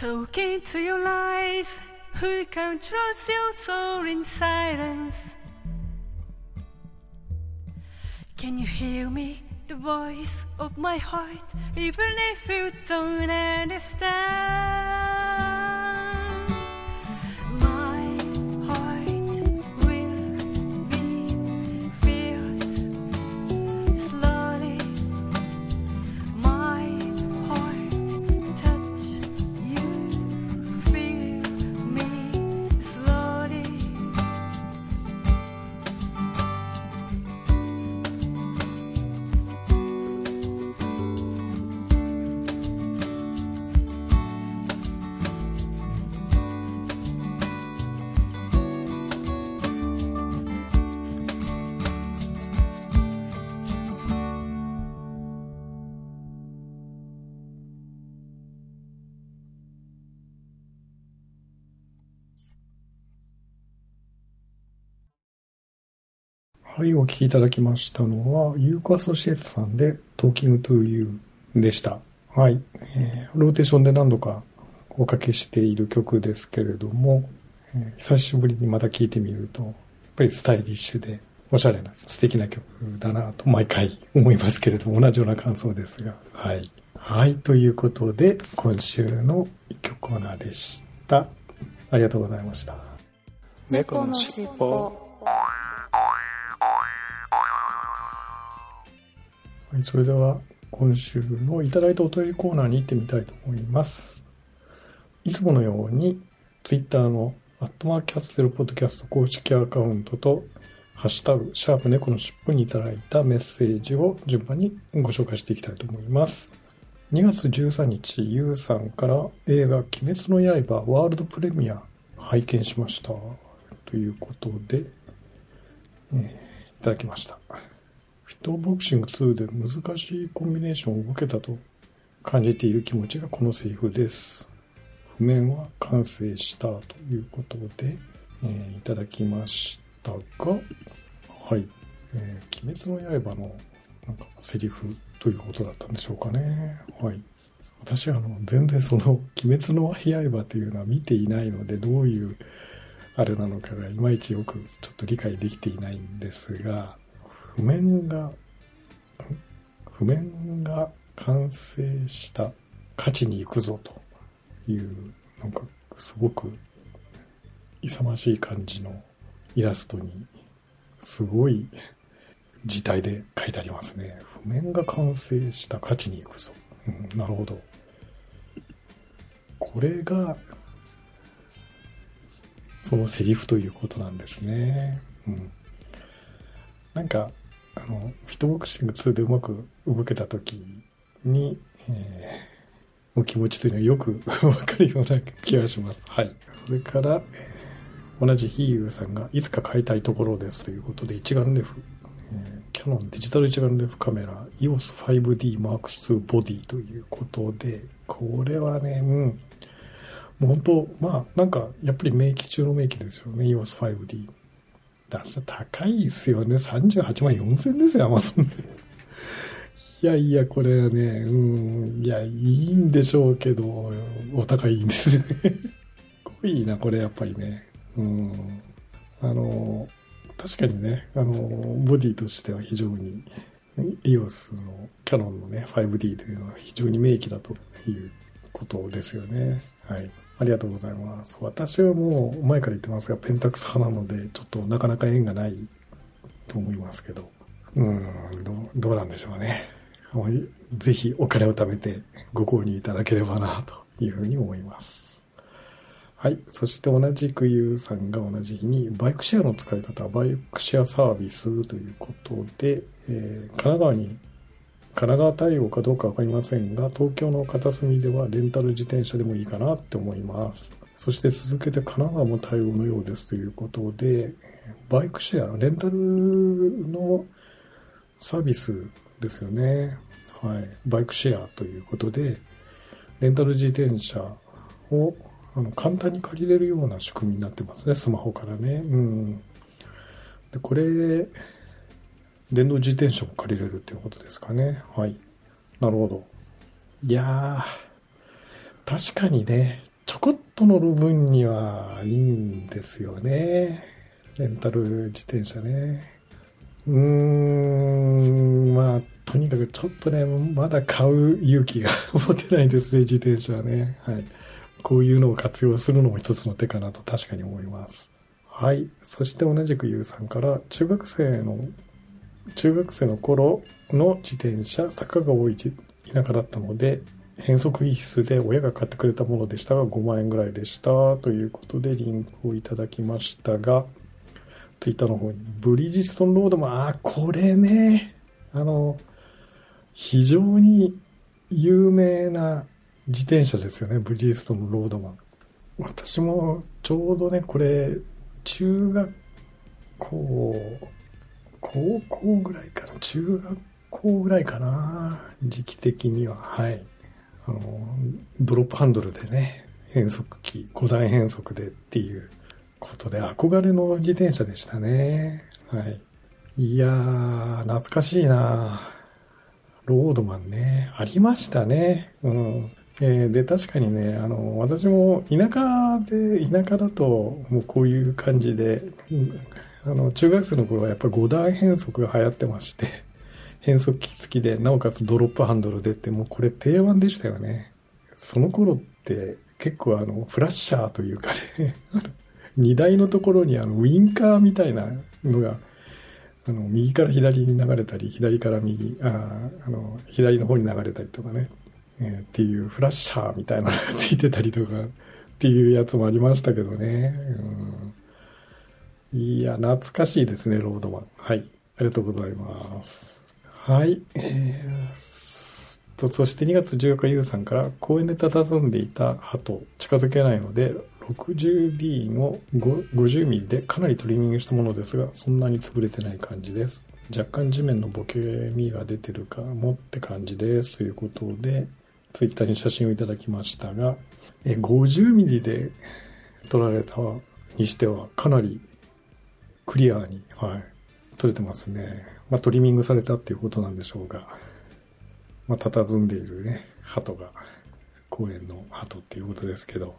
Talking to your lies, who can trust your soul in silence? Can you hear me, the voice of my heart, even if you don't understand? はい、お聞きいただきましたのは、ユーコアソシエイトさんで Talking to You でした。はい、えーローテーションで何度かおかけしている曲ですけれども、えー久しぶりにまた聴いてみると、やっぱりスタイリッシュで、おしゃれな素敵な曲だなと毎回思いますけれども、同じような感想ですが。はい。はい、ということで、今週の一曲コーナーでした。ありがとうございました。猫のしっぽはい、それでは今週のいただいたお便りコーナーに行ってみたいと思います。いつものように、ツイッターのアットマーキャステルポッドキャスト公式アカウントと、ハッシュタグ、シャープ猫のしっぽにいただいたメッセージを順番にご紹介していきたいと思います。2月13日、ゆうさんから映画、鬼滅の刃ワールドプレミア拝見しました。ということで、えーいただきました。フィットボクシング2で難しいコンビネーションを受けたと感じている気持ちがこのセリフです。譜面は完成したということで、えーいただきましたが、はい、えー鬼滅の刃のなんかセリフということだったんでしょうかね。はい。私はあの全然その鬼滅の刃というのは見ていないので、どういうあれなのかがいまいちよくちょっと理解できていないんですが、譜面が、譜面が完成した勝ちに行くぞという、なんかすごく勇ましい感じのイラストに、すごい字体で書いてありますね。譜面が完成した価値に行くぞ。うん、なるほど。これが、そのセリフということなんですね。うん。なんか、あの、フィットボクシング2でうまく動けた時に、えーお気持ちというのはよく わかるような気がします。はい。それから、同じヒーユーさんがいつか買いたいところですということで、一眼レフ、えーキャノンデジタル一眼レフカメラ EOS5D Mark II ボディということで、これはね、うん。もう本当、まあ、なんか、やっぱり名機中の名機ですよね、EOS5D。だ高いですよね。38万4000ですよ、アマゾンで。いやいや、これはね、うん、いや、いいんでしょうけど、お高いんですね。す ごいな、これやっぱりね。うん。あの、確かにね、あの、ボディとしては非常に、EOS のキャノンのね、5D というのは非常に名機だということですよね。はい。ありがとうございます。私はもう前から言ってますが、ペンタックス派なので、ちょっとなかなか縁がないと思いますけど。うん、どうどうなんでしょうね。ぜひお金を貯めてご購入いただければなというふうに思います。はい。そして同じくゆうさんが同じ日に、バイクシェアの使い方、バイクシェアサービスということで、えー神奈川に、神奈川対応かどうかわかりませんが、東京の片隅ではレンタル自転車でもいいかなって思います。そして続けて神奈川も対応のようですということで、バイクシェア、レンタルのサービスですよね。はい。バイクシェアということで、レンタル自転車をあの簡単に借りれるような仕組みになってますね、スマホからね。うん。で、これ、電動自転車も借りれるっていうことですかね。はい。なるほど。いやー、確かにね、ちょこっと乗る分にはいいんですよね。レンタル自転車ね。うーん、まあ、とにかくちょっとね、まだ買う勇気が 持てないですね、自転車はね。はい。こういうのを活用するのも一つの手かなと確かに思います。はい。そして同じくゆうさんから、中学生の、中学生の頃の自転車、坂が多い田舎だったので、変速必須で親が買ってくれたものでしたが5万円ぐらいでした。ということでリンクをいただきましたが、ツイッターの方に、ブリヂストンロードも、あー、これね、あの、非常に有名な自転車ですよね、ブリヂストンロードマン。私もちょうどね、これ、中学校、高校ぐらいかな、中学校ぐらいかな、時期的には、はい。あの、ドロップハンドルでね、変速機、5段変速でっていうことで憧れの自転車でしたね。はい。いやー、懐かしいなロードマンね、ありましたね。うん。えで、確かにね、あの、私も田舎で、田舎だと、もうこういう感じで、うんあの、中学生の頃はやっぱり5段変速が流行ってまして、変速機付きで、なおかつドロップハンドルでって、もうこれ定番でしたよね。その頃って結構あの、フラッシャーというかね、荷台のところにあの、ウインカーみたいなのが、あの、右から左に流れたり、左から右、ああの、左の方に流れたりとかね、えーっていうフラッシャーみたいなのがついてたりとかっていうやつもありましたけどね。うん、いや、懐かしいですね、ロードマン。はい。ありがとうございます。はい。えー、と、そして2月14日ゆうさんから公園で佇んでいた鳩近づけないので 60D の 50mm でかなりトリミングしたものですがそんなに潰れてない感じです若干地面のボケみが出てるかもって感じですということでツイッターに写真をいただきましたが 50mm で撮られたにしてはかなりクリアに、はい、撮れてますね。まあ、トリミングされたっていうことなんでしょうが、まあ、佇んでいるね、鳩が、公園の鳩っていうことですけど、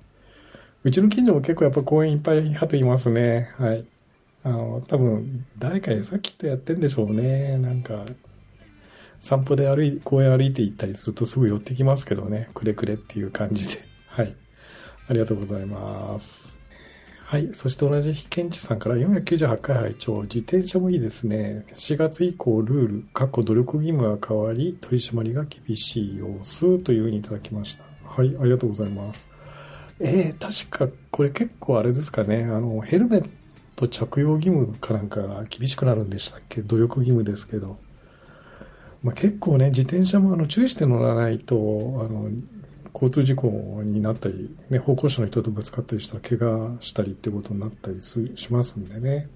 うちの近所も結構やっぱ公園いっぱい鳩いますね。はい。あの、多分、誰か餌きっとやってんでしょうね。なんか、散歩で歩い、公園歩いて行ったりするとすぐ寄ってきますけどね。くれくれっていう感じで。はい。ありがとうございます。はい。そして同じ非検知さんから498回拝聴自転車もいいですね。4月以降ルール、過去努力義務が変わり、取り締まりが厳しい様子というふうにいただきました。はい。ありがとうございます。えー、確かこれ結構あれですかね。あの、ヘルメット着用義務かなんかが厳しくなるんでしたっけ？努力義務ですけど。まあ、結構ね、自転車もあの注意して乗らないと、あの、交通事故になったり、ね、歩行者の人とぶつかったりしたら怪我したりってことになったりしますんでね。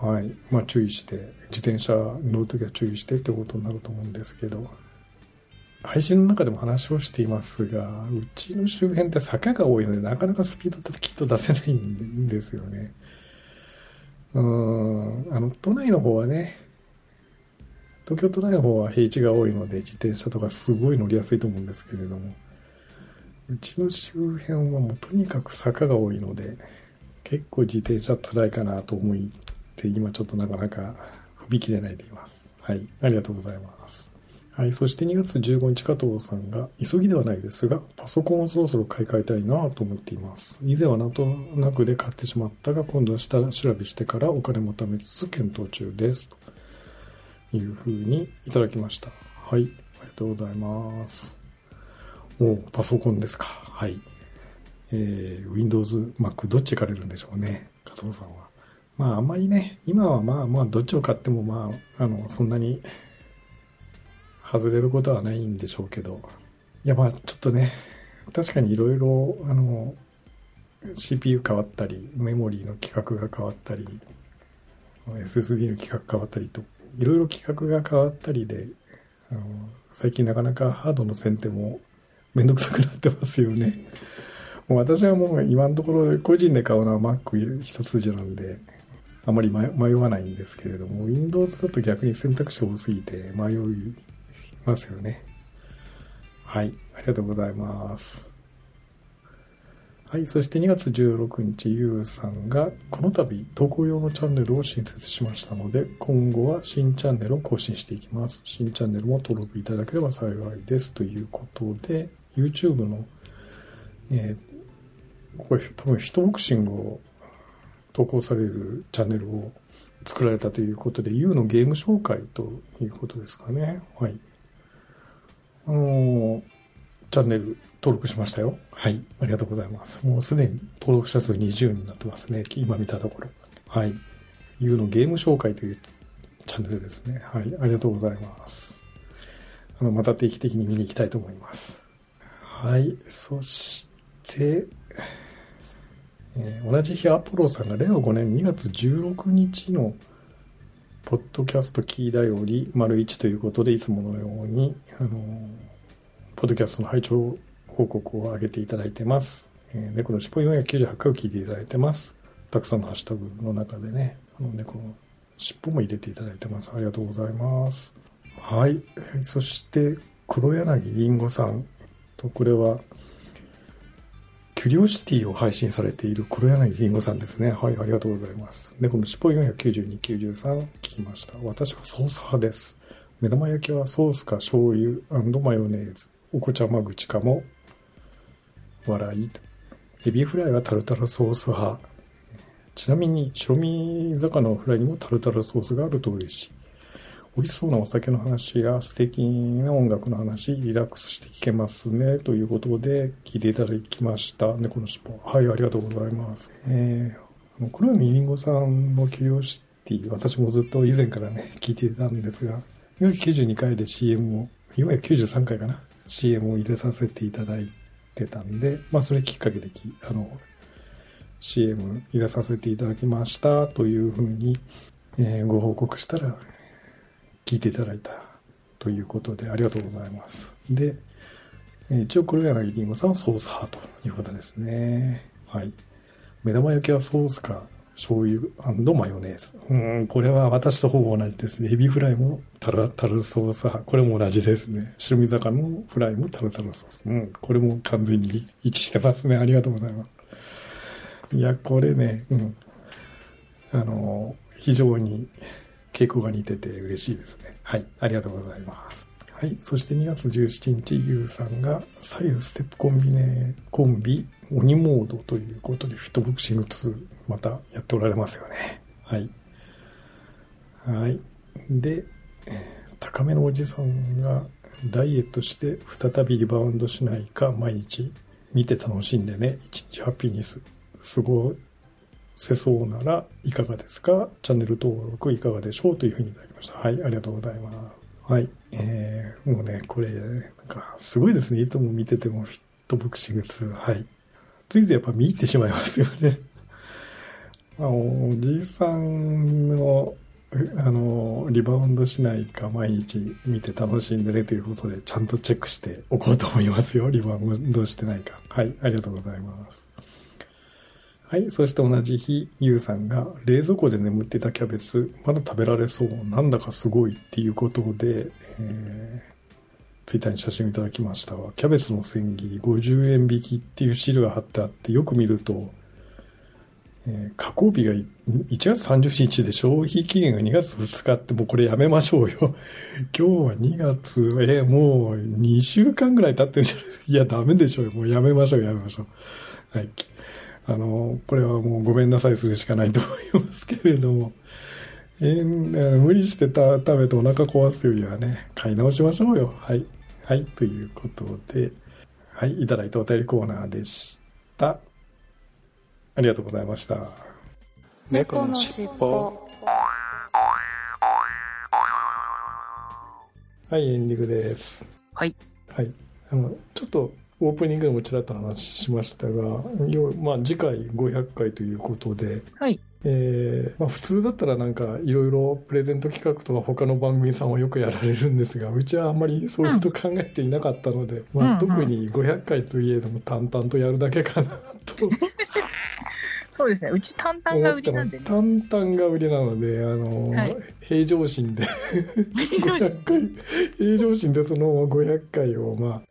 はい。まあ注意して、自転車乗るときは注意してってことになると思うんですけど、配信の中でも話をしていますが、うちの周辺って坂が多いので、なかなかスピードってきっと出せないんですよね。うん、あの、都内の方はね、東京都内の方は平地が多いので自転車とかすごい乗りやすいと思うんですけれどもうちの周辺はもうとにかく坂が多いので結構自転車辛いかなと思って今ちょっとなかなか踏み切れないでいます。はい。ありがとうございます。はい。そして2月15日加藤さんが急ぎではないですがパソコンをそろそろ買い替えたいなと思っています。以前はなんとなくで買ってしまったが今度は下調べしてからお金も貯めつつ検討中です。というふうにいただきました。はい。ありがとうございます。おパソコンですか。はい。えー、Windows、Mac、どっち行かれるんでしょうね。加藤さんは。まあ、あんまりね、今はまあまあ、どっちを買ってもまあ、あの、そんなに、外れることはないんでしょうけど。いや、まあ、ちょっとね、確かにいろいろ、あの、CPU 変わったり、メモリーの規格が変わったり、SSD の規格変わったりと、いろいろ規格が変わったりで、あの最近なかなかハードの選定もめんどくさくなってますよね。もう私はもう今のところ個人で買うのは Mac 一筋なんで、あまり迷わないんですけれども、Windows だと逆に選択肢多すぎて迷いますよね。はい、ありがとうございます。はい、そして2月16日、ゆうさんが、この度、投稿用のチャンネルを新設しましたので、今後は新チャンネルを更新していきます。新チャンネルも登録いただければ幸いです。ということで、YouTube の、えーこれ多分ヒトボクシングを投稿されるチャンネルを作られたということで、U のゲーム紹介ということですかね。はい。あのーチャンネル登録しましたよ。はい。ありがとうございます。もうすでに登録者数20になってますね。今見たところ。はい。U のゲーム紹介というチャンネルですね。はい。ありがとうございます。あの、また定期的に見に行きたいと思います。はい。そして、えー同じ日アポロさんが令和5年2月16日のポッドキャストキーだより丸1ということでいつものように、あのーポッドキャストの拝聴報告を上げていただいてます。えー猫の尻尾498回を聞いていただいてます。たくさんのハッシュタグの中でね、あの猫の尻尾も入れていただいてます。ありがとうございます。はい。そして、黒柳りんごさんと、これは、キュリオシティを配信されている黒柳りんごさんですね。はい、ありがとうございます。猫の尻尾492、93聞きました。私はソース派です。目玉焼きはソースか醤油マヨネーズ。お子ちゃま口かも笑いと。エビフライはタルタルソース派。ちなみに白身魚のフライにもタルタルソースがあると嬉しい。美味しそうなお酒の話や素敵な音楽の話、リラックスして聞けますね。ということで聞いていただきました。猫の尻尾。はい、ありがとうございます。えー、あの黒柳りんごさんのキュリオシティ、私もずっと以前からね、聞いていたんですが、492回で CM を、493回かな ?CM を入れさせていただいててたんで、まあそれきっかけでき、あの、CM 入れさせていただきましたというふうに、えーご報告したら、聞いていただいたということで、ありがとうございます。で、えー一応黒柳りんごさんはソース派ということですね。はい。目玉焼きはソースか醤油マヨネーズ。うん、これは私とほぼ同じですね。エビフライもタルタルソース派。これも同じですね。白身魚のフライもタルタルソース。うん、これも完全に一致してますね。ありがとうございます。いや、これね、うん。あの、非常に傾向が似てて嬉しいですね。はい。ありがとうございます。はい。そして2月17日、ゆうさんが左右ステップコンビネコンビ鬼モードということでフィットボクシング2またやっておられますよね。はい。はい。で、高めのおじさんがダイエットして再びリバウンドしないか毎日見て楽しんでね、一日ハッピーにす過ごせそうならいかがですか？チャンネル登録いかがでしょう？というふうにいただきました。はい、ありがとうございます。はい。えー、もうね、これ、なんか、すごいですね。いつも見ててもフィットボクシング2。はい。ついついやっぱ見入ってしまいますよね。あ、おじいさんの、あの、リバウンドしないか毎日見て楽しんでねということで、ちゃんとチェックしておこうと思いますよ。リバウンドしてないか。はい、ありがとうございます。はい。そして同じ日、ゆうさんが冷蔵庫で眠ってたキャベツ、まだ食べられそう、なんだかすごいっていうことで、えー、ツイッターに写真をいただきました。キャベツの千切り50円引きっていうシールが貼ってあって、よく見ると、え加工日が1月30日で消費期限が2月2日ってもうこれやめましょうよ。今日は2月、えーもう2週間ぐらい経ってるじゃない？いや、ダメでしょうよ。もうやめましょう、やめましょう。はい。あの、これはもうごめんなさいするしかないと思いますけれども、えー無理してた食べてお腹壊すよりはね、買い直しましょうよ。はい。はい。ということで、はい。いただいたお便りコーナーでした。ありがとうございました。猫のしっぽはい、エンディングです。はい。はい。あの、ちょっとオープニングでもちらっと話しましたが、よまあ次回500回ということで、はい。えーまあ普通だったらなんかいろいろプレゼント企画とか他の番組さんはよくやられるんですが、うちはあんまりそういうこと考えていなかったので、まあうんうん特に500回といえども淡々とやるだけかなとそうですね。うち担々が売りなんでね。淡々が売りなので、あの、はい平常心で非常時500回、平常心でその500回をま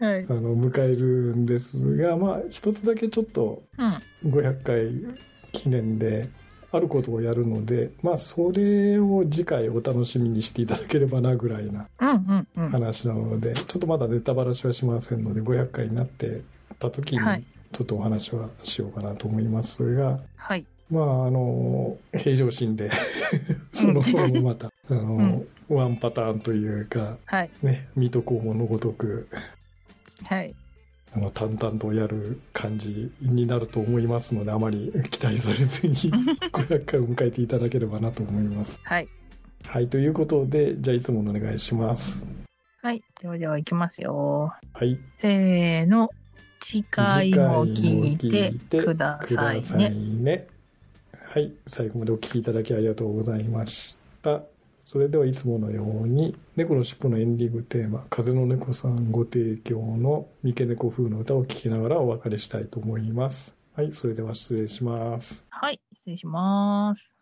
あ、はい。あの迎えるんですが、まあ、一つだけちょっとうん。500回記念であることをやるので、まあ、それを次回お楽しみにしていただければなぐらいなうんうんうん。話なので、ちょっとまだネタバラシはしませんので500回になってた時にはいちょっとお話はしようかなと思いますが、はい。まああの平常心でその方もまた あの、ワンパターンというかはい。ね水戸黄門のごとくはい。あの淡々とやる感じになると思いますのであまり期待されずに500回を迎えていただければなと思います。はい。はいということでじゃあいつものお願いします。はい。ではでは行きますよ。はいせーの。次回も聞いてくだくさいださいね。ね。はい最後までお聞きいただきありがとうございました。それではいつものように猫のしっぽのエンディングテーマ「風の猫さんご提供の三毛猫風の歌を聴きながらお別れしたいと思います。はいそれでは失礼します。はい。失礼します。